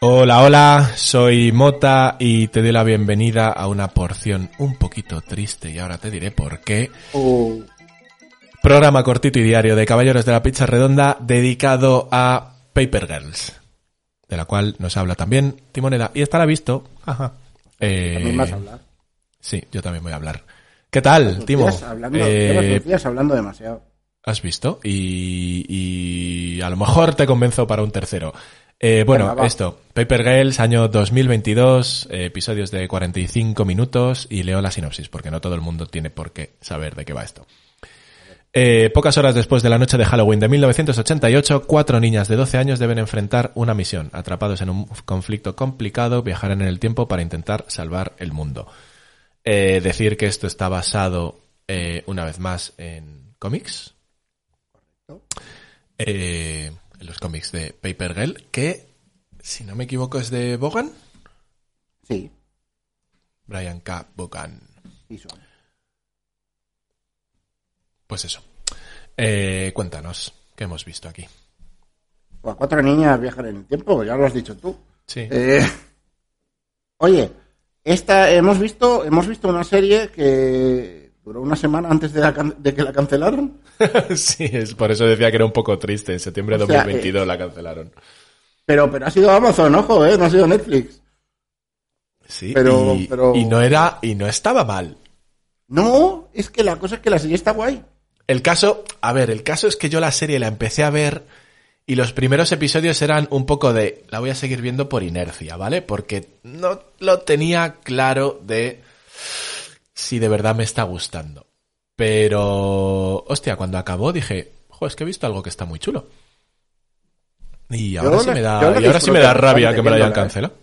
Hola, hola, soy Mota y te doy la bienvenida a una porción un poquito triste y ahora te diré por qué. Oh, Programa cortito y diario de Caballeros de la Pizza Redonda dedicado a Paper Girls, de la cual nos habla también Timoneda y estará visto. Ajá. Eh, también vas a hablar. Sí, yo también voy a hablar. ¿Qué tal, Timo? días hablando, Eh, días hablando demasiado. ¿Has visto? Y, y a lo mejor te convenzo para un tercero. Eh, bueno, Venga, esto, Paper Girls, año 2022, eh, episodios de 45 minutos y leo la sinopsis porque no todo el mundo tiene por qué saber de qué va esto. Eh, pocas horas después de la noche de Halloween de 1988, cuatro niñas de 12 años deben enfrentar una misión. Atrapados en un conflicto complicado, viajarán en el tiempo para intentar salvar el mundo. Eh, decir que esto está basado, eh, una vez más, en cómics. Eh, en los cómics de Paper Girl, que, si no me equivoco, es de Bogan. Sí, Brian K. Bogan. sí. Pues eso. Cuéntanos, ¿qué hemos visto aquí? Pues cuatro niñas viajan en el tiempo, ya lo has dicho tú. Sí. Oye, esta hemos visto, hemos visto una serie que duró una semana antes de, la can- de que la cancelaron. sí, es por eso decía que era un poco triste. En septiembre de O sea, 2022 la cancelaron. Pero, pero ha sido Amazon, ojo, eh, no ha sido Netflix. Sí, Pero- y, pero- y no era, y no estaba mal. No, es que la cosa es que la serie está guay. El caso, a ver, el caso es que yo la serie la empecé a ver y los primeros episodios eran un poco de, la voy a seguir viendo por inercia, ¿vale? Porque no lo tenía claro de si de verdad me está gustando. Pero, hostia, cuando acabó dije, jo, es que he visto algo que está muy chulo. Y ahora Yo sí la- me da, y ahora sí me da rabia que me lo hayan ¿eh? cancelado.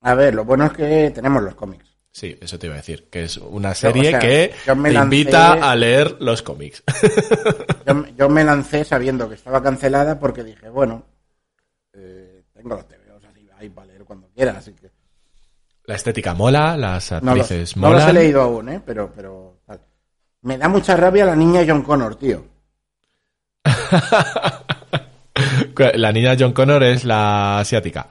A ver, lo bueno es que tenemos los cómics. Sí, eso te iba a decir, que es una serie o sea, que te lancé- invita a leer los cómics. Yo, me- yo me lancé sabiendo que estaba cancelada porque dije, bueno, eh, tengo los TVOs así ahí para leer cuando quiera, así que La estética mola, las no los, actrices no los molan. he leído aún, ¿eh? Pero, pero tal. me da mucha rabia la niña John Connor, tío. La niña John Connor es la asiática.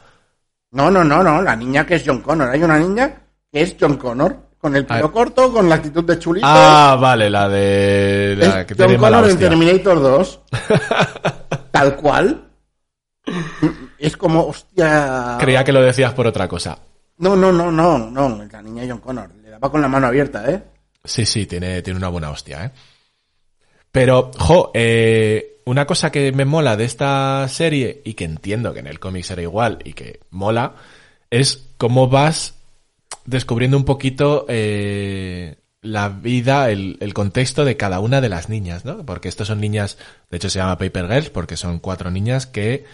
No, no, no, no, la niña que es John Connor. Hay una niña que es John Connor, con el pelo Ah. corto, con la actitud de chulito. Ah, vale, la de la es que John Connor en. Terminator 2. Tal cual. Es como, hostia. Creía que lo decías por otra cosa. No, no, no, no, no, la niña John Connor. Le daba con la mano abierta, ¿eh? Sí, sí, tiene, tiene una buena hostia, ¿eh? Pero, jo, eh, una cosa que me mola de esta serie, y que entiendo que en el cómic será igual, y que mola, es cómo vas descubriendo un poquito eh, la vida, el, el contexto de cada una de las niñas, ¿no? Porque estos son niñas, de hecho se llama Paper Girls, porque son cuatro niñas que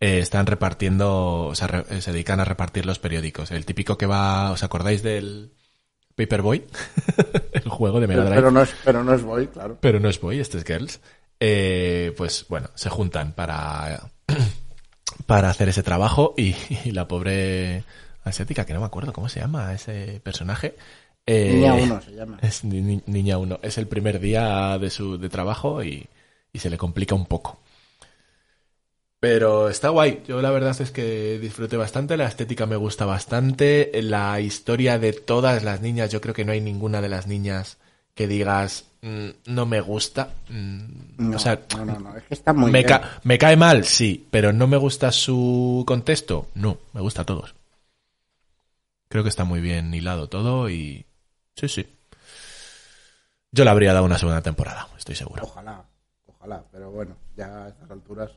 eh, están repartiendo, o sea, re- eh, se dedican a repartir los periódicos. El típico que va, ¿os acordáis del Paperboy? el juego de Mega Pero, Drive. pero no es, pero no es Boy, claro. Pero no es Boy, este es Girls. Eh, pues bueno, se juntan para, para hacer ese trabajo y, y la pobre asiática, que no me acuerdo cómo se llama ese personaje. eh, Niña 1 se llama. Es ni- ni- niña uno. Es el primer día de su de trabajo y, y se le complica un poco. Pero está guay. Yo la verdad es que disfruté bastante. La estética me gusta bastante. La historia de todas las niñas, yo creo que no hay ninguna de las niñas que digas "Mm, no me gusta. Mm, No, o sea, no, no, no, es que está muy me, bien. ca- me cae mal, sí, pero no me gusta su contexto. No, me gusta a todos. Creo que está muy bien hilado todo y sí, sí. Yo le habría dado una segunda temporada, estoy seguro. Ojalá, ojalá, pero bueno, ya a estas alturas.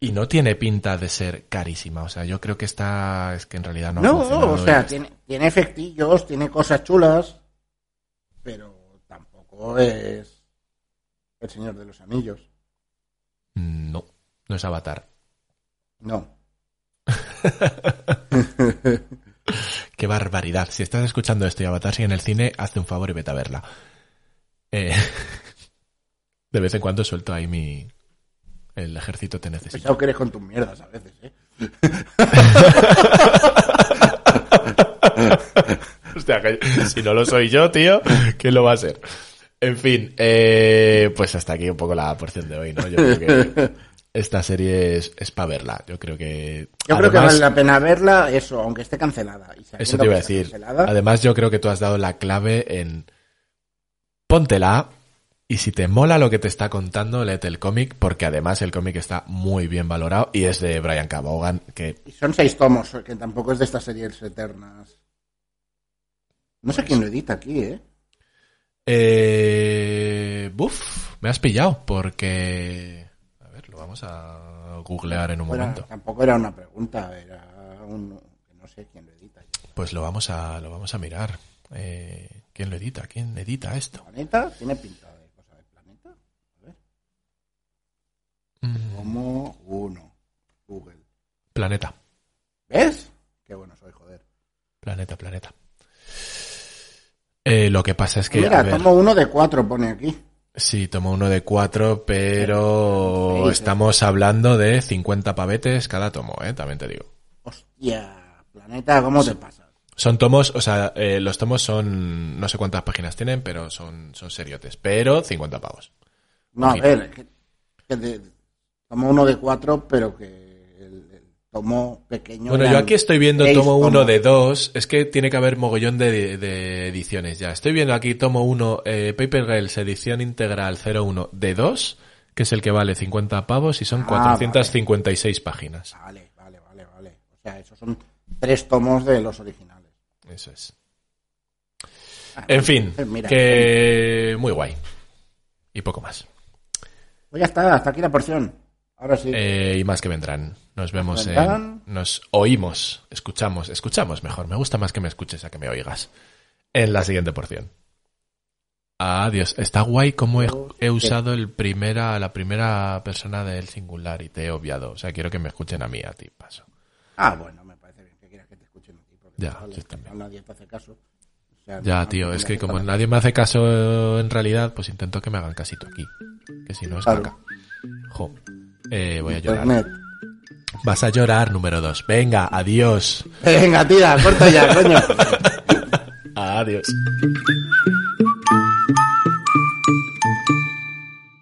Y no tiene pinta de ser carísima, o sea, yo creo que está, es que en realidad no. ha No, funcionado o sea, tiene efectillos, tiene cosas chulas, pero tampoco es el Señor de los Anillos. No, no es Avatar. No. Qué barbaridad. Si estás escuchando esto y Avatar sigue en el cine, hazte un favor y vete a verla. Eh, de vez en cuando suelto ahí mi... El ejército te necesita. Pensado que eres con tus mierdas a veces, ¿eh? Hostia, que si no lo soy yo, tío, ¿quién lo va a ser? En fin, eh, pues hasta aquí un poco la porción de hoy, ¿no? Yo creo que esta serie es, es para verla. Yo creo que. Yo creo que vale la pena verla, eso, aunque esté cancelada. Y Eso te iba a decir. cancelada, Además, yo creo que tú has dado la clave en póntela y si te mola lo que te está contando, léete el cómic, porque además el cómic está muy bien valorado y es de Brian. Vaughan, que Y son seis tomos, que tampoco es de estas series eternas. No sé quién lo edita aquí, ¿eh? Eh, buf, me has pillado porque... Vamos a googlear en un Era- momento. tampoco era una pregunta, era un... que No sé quién lo edita. Pues lo vamos a, lo vamos a mirar. Eh, ¿Quién lo edita? ¿Quién edita esto? ¿Planeta? ¿Tiene pinta de cosa de planeta? A ver. Mm, Como uno. Google. planeta, ¿Ves? Qué bueno soy, joder. planeta, planeta. Eh, lo que pasa es que... Mira, a ver, tomo uno de cuatro, pone aquí. Sí, tomo uno de cuatro, pero estamos hablando de 50 pavetes cada tomo, ¿eh? También te digo. Hostia, planeta, ¿cómo te pasa? Son tomos, o sea, eh, los tomos son, no sé cuántas páginas tienen, pero son, son seriotes. Pero 50 pavos. No, a ver, que, que de- tomo uno de cuatro, pero que tomo pequeño. Bueno, yo aquí estoy viendo seis tomo uno de dos. Es que tiene que haber mogollón de, de ediciones ya. Estoy viendo aquí tomo uno, eh, Paper Girls, edición integral 01 de dos, que es el que vale 50 pavos y son Ah, 456 páginas. Vale, vale, vale, vale. O sea, esos son tres tomos de los originales. Eso es. Ah, En fin, eh, mira, que muy guay. Y poco más. Pues ya está, hasta aquí la porción. Ahora sí. Eh, y más que vendrán. Nos vemos en... Nos oímos, escuchamos, escuchamos mejor. Me gusta más que me escuches a que me oigas. En la siguiente porción. Adiós. Está guay como he, he usado el primera, la primera persona del singular y te he obviado. O sea, quiero que me escuchen a mí, a ti, paso. Ah, bueno, me parece bien que quieras que te escuchen a ti. Porque Ya, yo que también. Nadie te hace caso. O sea, Ya, no- tío, no es que como nadie me hace caso en realidad, pues intento que me hagan casito aquí. Que si no es Claro. caca. Jo. Eh, voy a llorar. Internet. Vas a llorar, número dos. Venga, adiós. Venga, tira, corta ya, coño. Adiós.